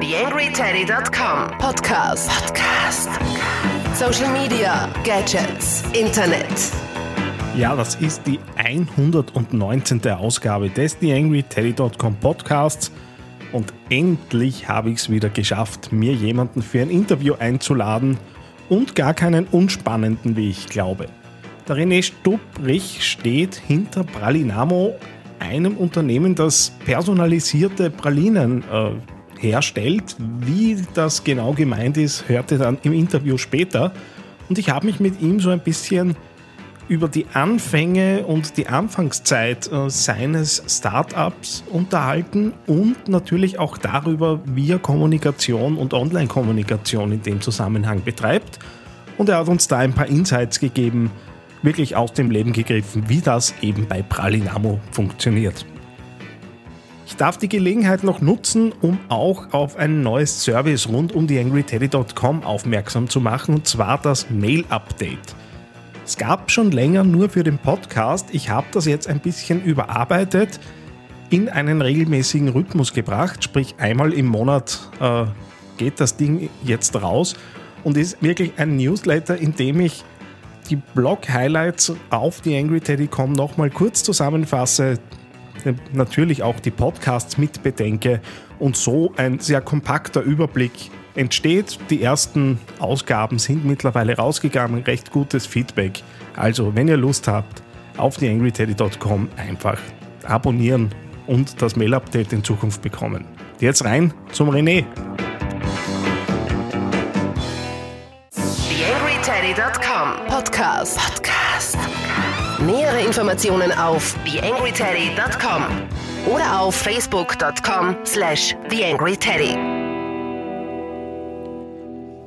TheAngryTeddy.com Podcast. Podcast. Social Media, Gadgets, Internet. Ja, das ist die 119. Ausgabe des TheAngryTeddy.com Podcasts. Und endlich habe ich es wieder geschafft, mir jemanden für ein Interview einzuladen und gar keinen unspannenden, wie ich glaube. Der René Stupprich steht hinter Pralinamo, einem Unternehmen, das personalisierte Pralinen äh, herstellt. Wie das genau gemeint ist, hört ihr dann im Interview später. Und ich habe mich mit ihm so ein bisschen über die Anfänge und die Anfangszeit äh, seines Startups unterhalten und natürlich auch darüber, wie er Kommunikation und Online-Kommunikation in dem Zusammenhang betreibt. Und er hat uns da ein paar Insights gegeben, wirklich aus dem Leben gegriffen, wie das eben bei Pralinamo funktioniert. Ich darf die Gelegenheit noch nutzen, um auch auf ein neues Service rund um die angryteddy.com aufmerksam zu machen, und zwar das Mail-Update. Es gab schon länger nur für den Podcast. Ich habe das jetzt ein bisschen überarbeitet, in einen regelmäßigen Rhythmus gebracht. Sprich, einmal im Monat äh, geht das Ding jetzt raus und ist wirklich ein Newsletter, in dem ich die Blog-Highlights auf die AngryTeddy.com nochmal kurz zusammenfasse, natürlich auch die Podcasts mitbedenke und so ein sehr kompakter Überblick entsteht. Die ersten Ausgaben sind mittlerweile rausgegangen, recht gutes Feedback. Also, wenn ihr Lust habt, auf theangryteddy.com einfach abonnieren und das Mail-Update in Zukunft bekommen. Jetzt rein zum René. TheAngryTeddy.com Podcast. Podcast. Nähere Informationen auf TheAngryTeddy.com oder auf Facebook.com slash TheAngryTeddy.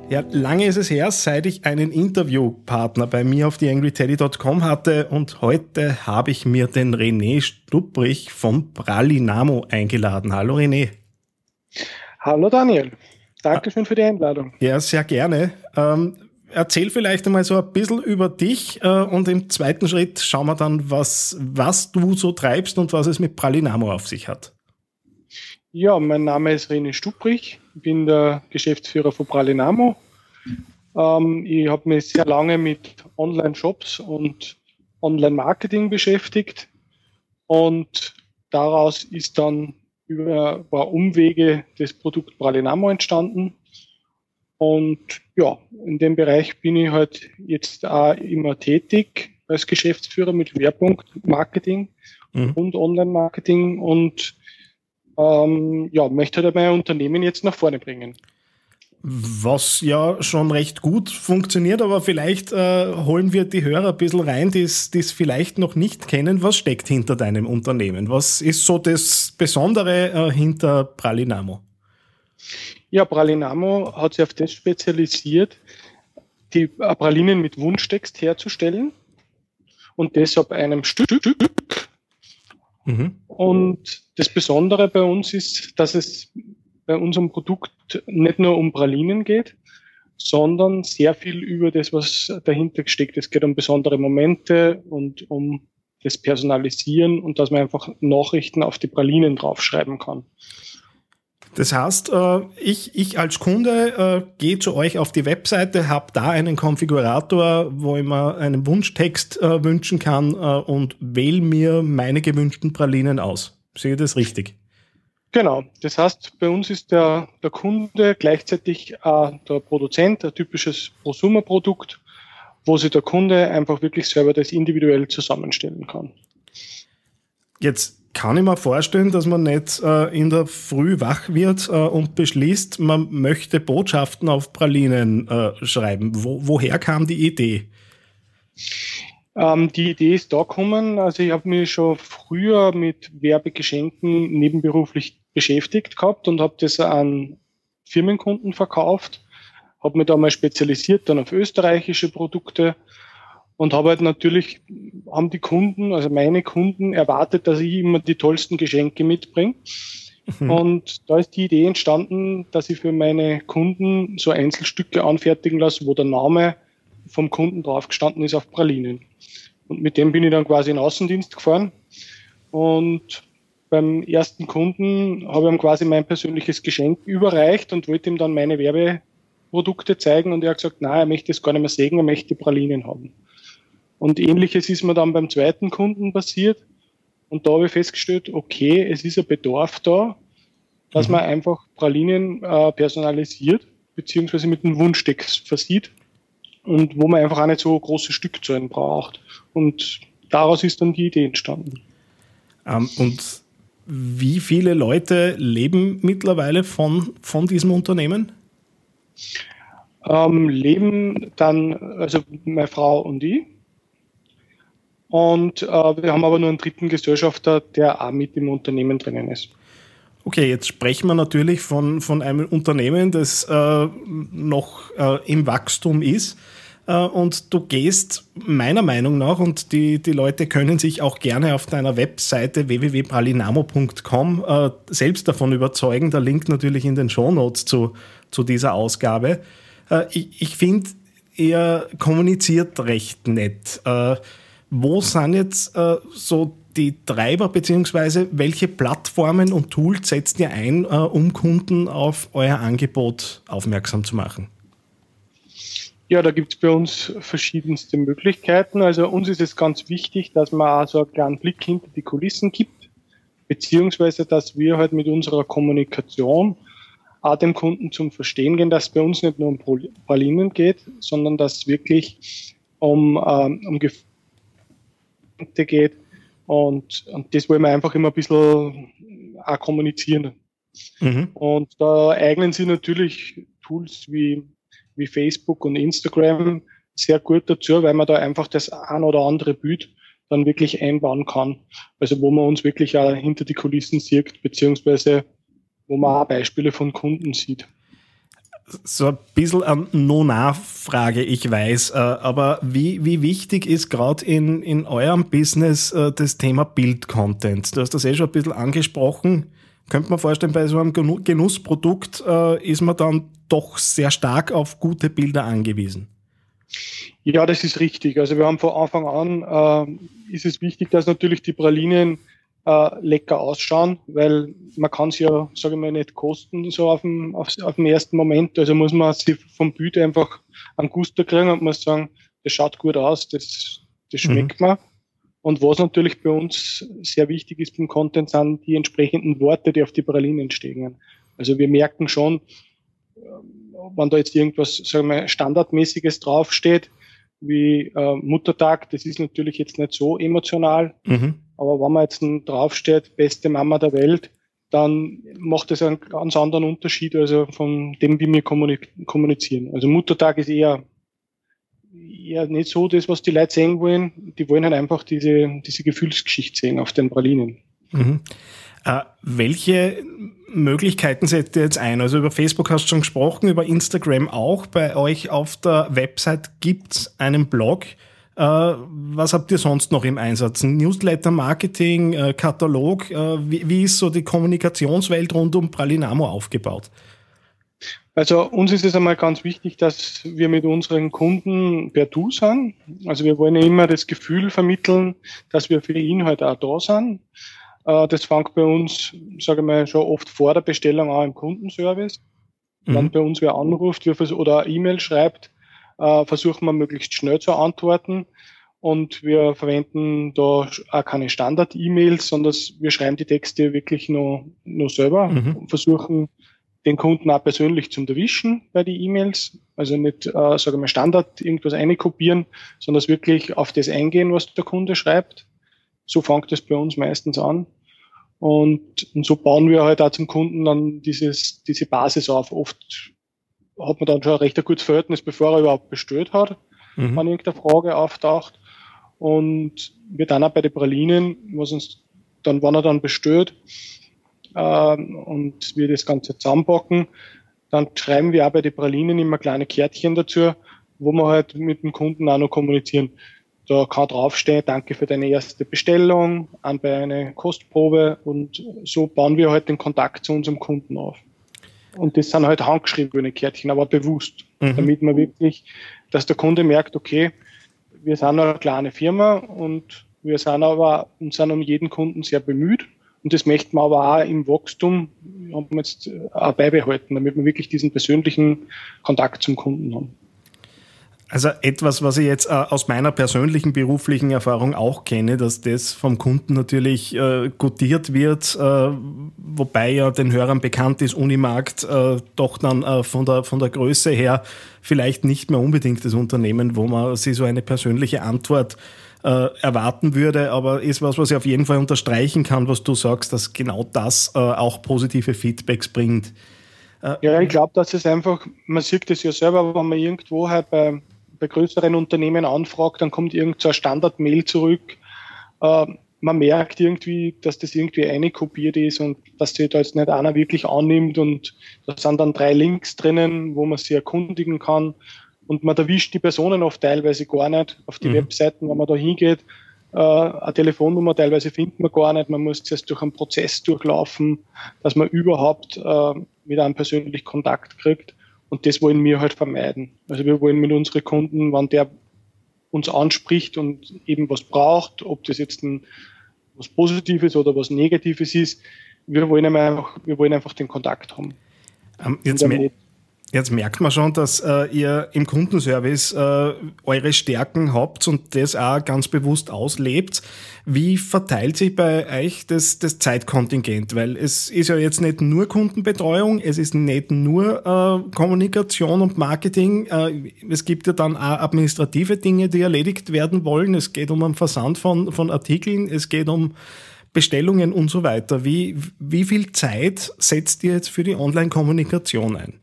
Ja, lange ist es her, seit ich einen Interviewpartner bei mir auf theangryteddy.com hatte und heute habe ich mir den René Stupprich vom Pralinamo eingeladen. Hallo René. Hallo Daniel. Dankeschön für die Einladung. Ja, sehr gerne. Ähm, erzähl vielleicht einmal so ein bisschen über dich äh, und im zweiten Schritt schauen wir dann, was, was du so treibst und was es mit Pralinamo auf sich hat. Ja, mein Name ist René Stupprich, bin der Geschäftsführer von Pralinamo ähm, ich habe mich sehr lange mit Online-Shops und Online-Marketing beschäftigt und daraus ist dann über ein paar Umwege das Produkt Pralinamo entstanden. Und ja, in dem Bereich bin ich halt jetzt auch immer tätig als Geschäftsführer mit Schwerpunkt Marketing mhm. und Online-Marketing und ähm, ja, möchte halt mein Unternehmen jetzt nach vorne bringen. Was ja schon recht gut funktioniert, aber vielleicht äh, holen wir die Hörer ein bisschen rein, die es vielleicht noch nicht kennen. Was steckt hinter deinem Unternehmen? Was ist so das Besondere äh, hinter Pralinamo? Ja, Pralinamo hat sich auf das spezialisiert, die Pralinen mit Wunschtext herzustellen und das ab einem Stück. Mhm. Und das Besondere bei uns ist, dass es bei unserem Produkt nicht nur um Pralinen geht, sondern sehr viel über das, was dahinter steckt. Es geht um besondere Momente und um das Personalisieren und dass man einfach Nachrichten auf die Pralinen draufschreiben kann. Das heißt, äh, ich, ich als Kunde äh, gehe zu euch auf die Webseite, habe da einen Konfigurator, wo ich mir einen Wunschtext äh, wünschen kann und wähle mir meine gewünschten Pralinen aus. Sehe ich das richtig? Genau, das heißt, bei uns ist der, der Kunde gleichzeitig äh, der Produzent, ein typisches Prosumer-Produkt, wo sich der Kunde einfach wirklich selber das individuell zusammenstellen kann. Jetzt kann ich mir vorstellen, dass man nicht äh, in der Früh wach wird äh, und beschließt, man möchte Botschaften auf Pralinen äh, schreiben. Wo, woher kam die Idee? Ähm, die Idee ist da gekommen. Also ich habe mich schon früher mit Werbegeschenken nebenberuflich beschäftigt gehabt und habe das an Firmenkunden verkauft, habe mich da mal spezialisiert dann auf österreichische Produkte und habe halt natürlich, haben die Kunden, also meine Kunden erwartet, dass ich immer die tollsten Geschenke mitbringe. Mhm. Und da ist die Idee entstanden, dass ich für meine Kunden so Einzelstücke anfertigen lasse, wo der Name vom Kunden drauf gestanden ist auf Pralinen. Und mit dem bin ich dann quasi in Außendienst gefahren und beim ersten Kunden habe ich ihm quasi mein persönliches Geschenk überreicht und wollte ihm dann meine Werbeprodukte zeigen und er hat gesagt, nein, er möchte es gar nicht mehr sägen, er möchte Pralinen haben. Und ähnliches ist mir dann beim zweiten Kunden passiert. Und da habe ich festgestellt, okay, es ist ein Bedarf da, dass mhm. man einfach Pralinen äh, personalisiert, beziehungsweise mit einem Wunschtext versieht und wo man einfach auch nicht so große Stückzahlen braucht. Und daraus ist dann die Idee entstanden. Ähm, und wie viele Leute leben mittlerweile von, von diesem Unternehmen? Ähm, leben dann, also meine Frau und ich. Und äh, wir haben aber nur einen dritten Gesellschafter, der auch mit im Unternehmen drinnen ist. Okay, jetzt sprechen wir natürlich von, von einem Unternehmen, das äh, noch äh, im Wachstum ist. Äh, und du gehst meiner Meinung nach, und die, die Leute können sich auch gerne auf deiner Webseite www.pralinamo.com äh, selbst davon überzeugen, der Link natürlich in den Shownotes zu, zu dieser Ausgabe. Äh, ich ich finde, er kommuniziert recht nett. Wo sind jetzt so die Treiber, beziehungsweise welche Plattformen und Tools setzt ihr ein, um Kunden auf euer Angebot aufmerksam zu machen? Ja, da gibt es bei uns verschiedenste Möglichkeiten. Also uns ist es ganz wichtig, dass man auch so einen kleinen Blick hinter die Kulissen gibt, beziehungsweise dass wir halt mit unserer Kommunikation auch dem Kunden zum Verstehen gehen, dass es bei uns nicht nur um Pralinen geht, sondern dass es wirklich um, ähm, um geht. Und, und das wollen wir einfach immer ein bisschen auch kommunizieren. Mhm. Und da eignen sich natürlich Tools wie wie Facebook und Instagram sehr gut dazu, weil man da einfach das ein oder andere Bild dann wirklich einbauen kann. Also wo man uns wirklich auch hinter die Kulissen sieht, beziehungsweise wo man auch Beispiele von Kunden sieht. So ein bisschen eine No-Nachfrage, ich weiß, äh, aber wie, wie wichtig ist gerade in, in eurem Business äh, das Thema Bild-Content? Du hast das eh schon ein bisschen angesprochen. Könnte man vorstellen, bei so einem Genussprodukt äh, ist man dann doch sehr stark auf gute Bilder angewiesen. Ja, das ist richtig. Also wir haben von Anfang an, äh, ist es wichtig, dass natürlich die Pralinen äh, lecker ausschauen, weil man kann es ja, sage ich mal, nicht kosten so auf dem, auf, auf dem ersten Moment. Also muss man sich vom Bild einfach einen Guster kriegen und muss sagen, das schaut gut aus, das, das mhm. schmeckt mhm. mir. Und was natürlich bei uns sehr wichtig ist beim Content, sind die entsprechenden Worte, die auf die Pralinen stehen. Also wir merken schon, ähm, wenn da jetzt irgendwas, sagen wir, standardmäßiges draufsteht, wie äh, Muttertag, das ist natürlich jetzt nicht so emotional, mhm. Aber wenn man jetzt draufsteht, beste Mama der Welt, dann macht das einen ganz anderen Unterschied, also von dem, wie wir kommunizieren. Also Muttertag ist eher ja nicht so das, was die Leute sehen wollen. Die wollen halt einfach diese, diese Gefühlsgeschichte sehen auf den Pralinen. Mhm. Äh, welche Möglichkeiten setzt ihr jetzt ein? Also über Facebook hast du schon gesprochen, über Instagram auch. Bei euch auf der Website gibt es einen Blog. Äh, was habt ihr sonst noch im Einsatz? Newsletter, Marketing, äh, Katalog? Äh, wie, wie, ist so die Kommunikationswelt rund um Pralinamo aufgebaut? Also uns ist es einmal ganz wichtig, dass wir mit unseren Kunden per Du sind. Also wir wollen immer das Gefühl vermitteln, dass wir für ihn halt auch da sind. Das fängt bei uns, sage ich mal, schon oft vor der Bestellung an im Kundenservice. Mhm. Wenn bei uns wer anruft oder E-Mail schreibt, äh, versuchen wir möglichst schnell zu antworten. Und wir verwenden da auch keine Standard-E-Mails, sondern wir schreiben die Texte wirklich nur, nur selber mhm. und versuchen den Kunden auch persönlich zum Erwischen bei den E-Mails. Also nicht, äh, sagen wir Standard irgendwas einkopieren, sondern wirklich auf das eingehen, was der Kunde schreibt. So fängt es bei uns meistens an. Und, und so bauen wir halt auch zum Kunden dann dieses, diese Basis auf. Oft hat man dann schon ein recht gutes Verhältnis, bevor er überhaupt bestellt hat, mhm. wenn irgendeine Frage auftaucht. Und wir dann auch bei den Pralinen, was uns dann, wann er dann bestellt, ähm, und wir das Ganze zusammenpacken. Dann schreiben wir auch bei den Pralinen immer kleine Kärtchen dazu, wo wir halt mit dem Kunden auch noch kommunizieren. Da kann draufstehen, danke für deine erste Bestellung, an bei einer Kostprobe und so bauen wir halt den Kontakt zu unserem Kunden auf. Und das sind halt handgeschriebene Kärtchen, aber bewusst, mhm. damit man wirklich, dass der Kunde merkt, okay, wir sind eine kleine Firma und wir sind aber und sind um jeden Kunden sehr bemüht Und das möchten wir aber auch im Wachstum haben wir jetzt auch beibehalten, damit wir wirklich diesen persönlichen Kontakt zum Kunden haben. Also etwas, was ich jetzt äh, aus meiner persönlichen beruflichen Erfahrung auch kenne, dass das vom Kunden natürlich äh, gutiert wird, äh, wobei ja den Hörern bekannt ist, Unimarkt äh, doch dann äh, von, der, von der Größe her vielleicht nicht mehr unbedingt das Unternehmen, wo man sich so eine persönliche Antwort äh, erwarten würde, aber ist was, was ich auf jeden Fall unterstreichen kann, was du sagst, dass genau das auch positive Feedbacks bringt. Ja, ich glaube, dass es einfach, man sieht das ja selber, wenn man irgendwo halt bei bei größeren Unternehmen anfragt, dann kommt irgend so Standard-Mail zurück. Äh, man merkt irgendwie, dass das irgendwie eine kopiert ist und dass sich da jetzt nicht einer wirklich annimmt und da sind dann drei Links drinnen, wo man sich erkundigen kann und man erwischt die Personen oft teilweise gar nicht auf die mhm. Webseiten, wenn man da hingeht. Äh, eine Telefonnummer teilweise findet man gar nicht. Man muss zuerst durch einen Prozess durchlaufen, dass man überhaupt äh, mit einem persönlich Kontakt kriegt. Und das wollen wir halt vermeiden. Also wir wollen mit unseren Kunden, wenn der uns anspricht und eben was braucht, ob das jetzt ein, was Positives oder was Negatives ist, wir wollen einfach, wir wollen einfach den Kontakt haben. Um, ähm, jetzt, Jetzt merkt man schon, dass äh, ihr im Kundenservice äh, eure Stärken habt und das auch ganz bewusst auslebt. Wie verteilt sich bei euch das, das Zeitkontingent? Weil es ist ja jetzt nicht nur Kundenbetreuung, es ist nicht nur äh, Kommunikation und Marketing. Äh, es gibt ja dann auch administrative Dinge, die erledigt werden wollen. Es geht um einen Versand von, von Artikeln, es geht um Bestellungen und so weiter. Wie, wie viel Zeit setzt ihr jetzt für die Online-Kommunikation ein?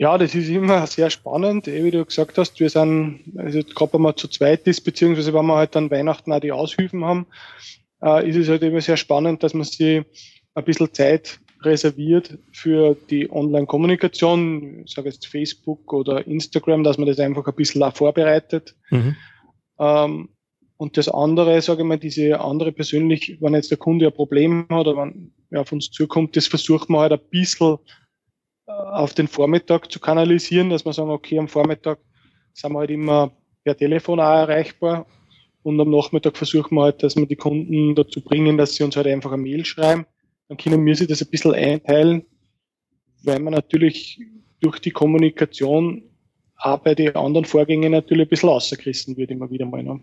Ja, das ist immer sehr spannend, eh, wie du gesagt hast. Wir sind, also gerade wenn man zu zweit ist, beziehungsweise wenn wir halt dann Weihnachten auch die Aushilfen haben, äh, ist es halt immer sehr spannend, dass man sich ein bisschen Zeit reserviert für die Online-Kommunikation, ich sage jetzt Facebook oder Instagram, dass man das einfach ein bisschen auch vorbereitet. Mhm. Ähm, und das andere, sage ich mal, diese andere persönlich, wenn jetzt der Kunde ein Problem hat oder wenn er auf uns zukommt, das versucht man halt ein bisschen auf den Vormittag zu kanalisieren, dass wir sagen, okay, am Vormittag sind wir halt immer per Telefon auch erreichbar und am Nachmittag versuchen wir halt, dass wir die Kunden dazu bringen, dass sie uns halt einfach eine Mail schreiben. Dann können wir sie das ein bisschen einteilen, weil man natürlich durch die Kommunikation auch bei den anderen Vorgängen natürlich ein bisschen rausgerissen wird, immer wieder mal. Ne?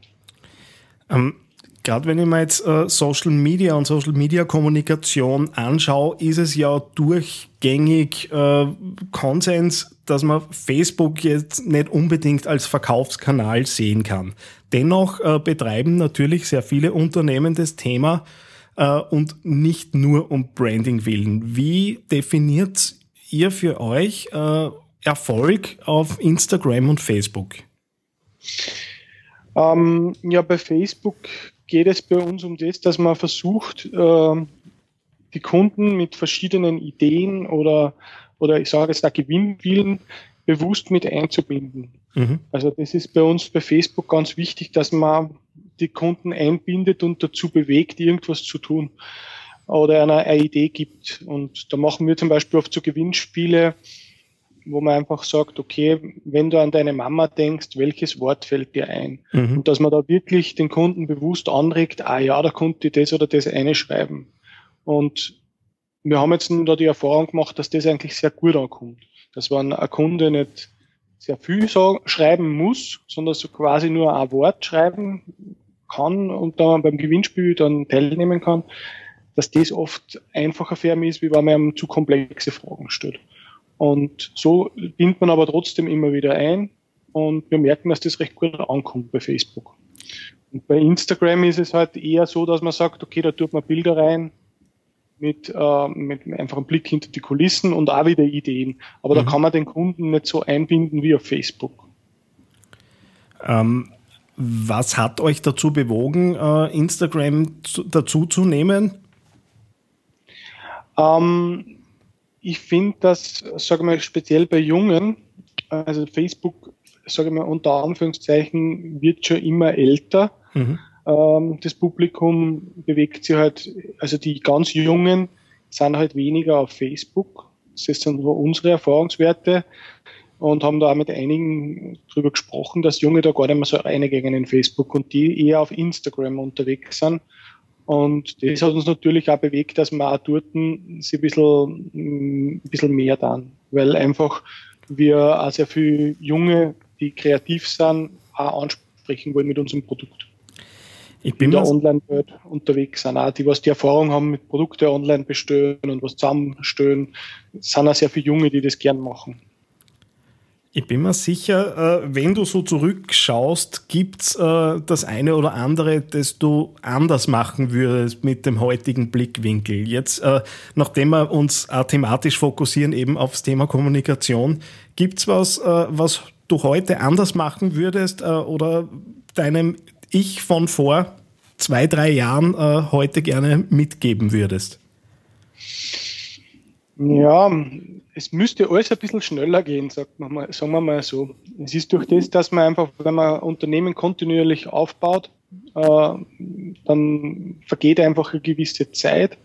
Ähm, Gerade wenn ich mir jetzt äh, Social Media und Social Media Kommunikation anschaue, ist es ja durchgängig äh, Konsens, dass man Facebook jetzt nicht unbedingt als Verkaufskanal sehen kann. Dennoch äh, betreiben natürlich sehr viele Unternehmen das Thema äh, und nicht nur um Branding willen. Wie definiert ihr für euch äh, Erfolg auf Instagram und Facebook? Ähm, ja, bei Facebook geht es bei uns um das, dass man versucht, ähm, die Kunden mit verschiedenen Ideen oder, oder ich sage jetzt da Gewinnwillen bewusst mit einzubinden. Mhm. Also das ist bei uns bei Facebook ganz wichtig, dass man die Kunden einbindet und dazu bewegt, irgendwas zu tun oder einer eine Idee gibt. Und da machen wir zum Beispiel oft so Gewinnspiele, wo man einfach sagt, okay, wenn du an deine Mama denkst, welches Wort fällt dir ein? Mhm. Und dass man da wirklich den Kunden bewusst anregt, ah ja, da konnte ich das oder das eine schreiben. Und wir haben jetzt da die Erfahrung gemacht, dass das eigentlich sehr gut ankommt. Dass wenn ein Kunde nicht sehr viel sagen, schreiben muss, sondern so quasi nur ein Wort schreiben kann und dann beim Gewinnspiel dann teilnehmen kann, dass das oft einfacher für ihn ist, wie wenn man zu komplexe Fragen stellt. Und so bindet man aber trotzdem immer wieder ein und wir merken, dass das recht gut ankommt bei Facebook. Und bei Instagram ist es halt eher so, dass man sagt, okay, da tut man Bilder rein mit, äh, mit einfach einem Blick hinter die Kulissen und auch wieder Ideen. Aber mhm. da kann man den Kunden nicht so einbinden wie auf Facebook. Ähm, was hat euch dazu bewogen, äh, Instagram zu, dazu zu nehmen? Ähm, ich finde, dass, sage mal, speziell bei Jungen, also Facebook, sage mal, unter Anführungszeichen, wird schon immer älter. Mhm. Ähm, das Publikum bewegt sich halt, also die ganz Jungen sind halt weniger auf Facebook. Das sind so unsere Erfahrungswerte und haben da auch mit einigen drüber gesprochen, dass Junge da gar nicht mehr so reingehen in Facebook und die eher auf Instagram unterwegs sind. Und das hat uns natürlich auch bewegt, dass wir auch dort sie ein bisschen, ein bisschen mehr dann, weil einfach wir auch sehr viele Junge, die kreativ sind, auch ansprechen wollen mit unserem Produkt. Ich bin in der Online-Welt unterwegs sind, auch die, was die Erfahrung haben mit Produkte online bestellen und was zusammenstellen, sind auch sehr viele Junge, die das gern machen. Ich bin mir sicher, äh, wenn du so zurückschaust, gibt es äh, das eine oder andere, das du anders machen würdest mit dem heutigen Blickwinkel. Jetzt, äh, nachdem wir uns thematisch fokussieren eben aufs Thema Kommunikation, gibt es was, was du heute anders machen würdest oder deinem Ich von vor zwei, drei Jahren heute gerne mitgeben würdest? Ja, es müsste alles ein bisschen schneller gehen, sagt man mal, sagen wir mal so. Es ist durch das, dass man einfach, wenn man Unternehmen kontinuierlich aufbaut, äh, dann vergeht einfach eine gewisse Zeit.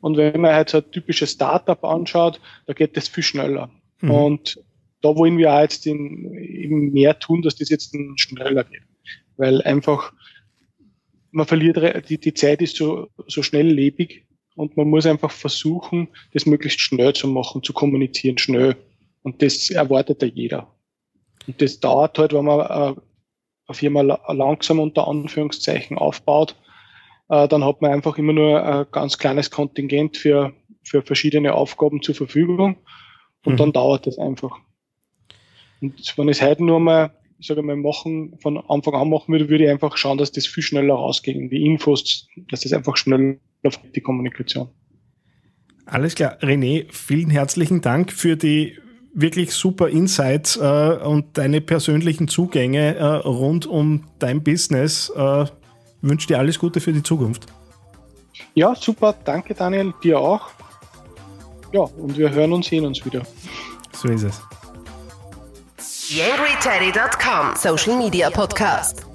Und wenn man halt so ein typisches Startup anschaut, da geht das viel schneller. Mhm. Und da wollen wir auch jetzt in, eben mehr tun, dass das jetzt schneller geht. Weil einfach, man verliert, die, die Zeit ist so, so schnelllebig und man muss einfach versuchen, das möglichst schnell zu machen, zu kommunizieren, schnell. Und das erwartet ja jeder. Und das dauert halt, wenn man äh, eine Firma langsam unter Anführungszeichen aufbaut, äh, dann hat man einfach immer nur ein ganz kleines Kontingent für, für verschiedene Aufgaben zur Verfügung und mhm. dann dauert das einfach. Und wenn es heute nur mal, ich sage mal, machen, von Anfang an machen würde, würde ich einfach schauen, dass das viel schneller rausgeht, die Infos, dass das einfach schneller die Kommunikation. Alles klar. René, vielen herzlichen Dank für die wirklich super Insights äh, und deine persönlichen Zugänge äh, rund um dein Business. Äh, wünsche dir alles Gute für die Zukunft. Ja, super. Danke, Daniel. Dir auch. Ja, und wir hören und sehen uns wieder. So ist es. YangryTeddy.com Social Media Podcast.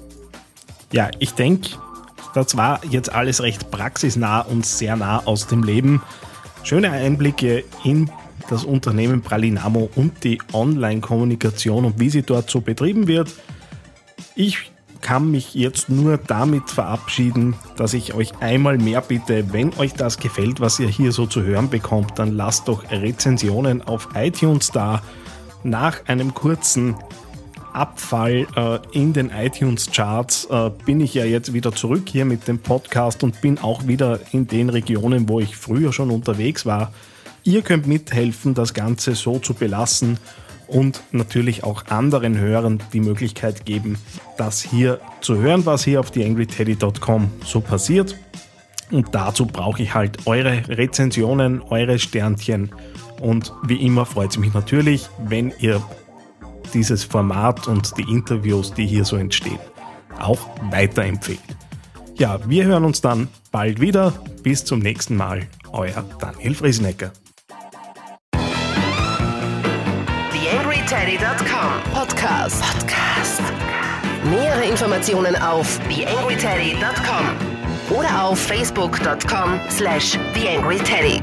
Ja, ich denke, das war jetzt alles recht praxisnah und sehr nah aus dem Leben. Schöne Einblicke in das Unternehmen Pralinamo und die Online-Kommunikation und wie sie dort so betrieben wird. Ich kann mich jetzt nur damit verabschieden, dass ich euch einmal mehr bitte, wenn euch das gefällt, was ihr hier so zu hören bekommt, dann lasst doch Rezensionen auf iTunes da. Nach einem kurzen Abfall äh, in den iTunes-Charts äh, bin ich ja jetzt wieder zurück hier mit dem Podcast und bin auch wieder in den Regionen, wo ich früher schon unterwegs war. Ihr könnt mithelfen, das Ganze so zu belassen und natürlich auch anderen Hörern die Möglichkeit geben, das hier zu hören, was hier auf theangryteddy.com so passiert. Und dazu brauche ich halt eure Rezensionen, eure Sternchen. Und wie immer freut es mich natürlich, wenn ihr dieses Format und die Interviews, die hier so entstehen, auch weiterempfehlen. Ja, wir hören uns dann bald wieder. Bis zum nächsten Mal. Euer Daniel Friesenecker. TheAngryTeddy.com Podcast. Podcast. Nähere Informationen auf TheAngryTeddy.com oder auf Facebook.com slash TheAngryTeddy.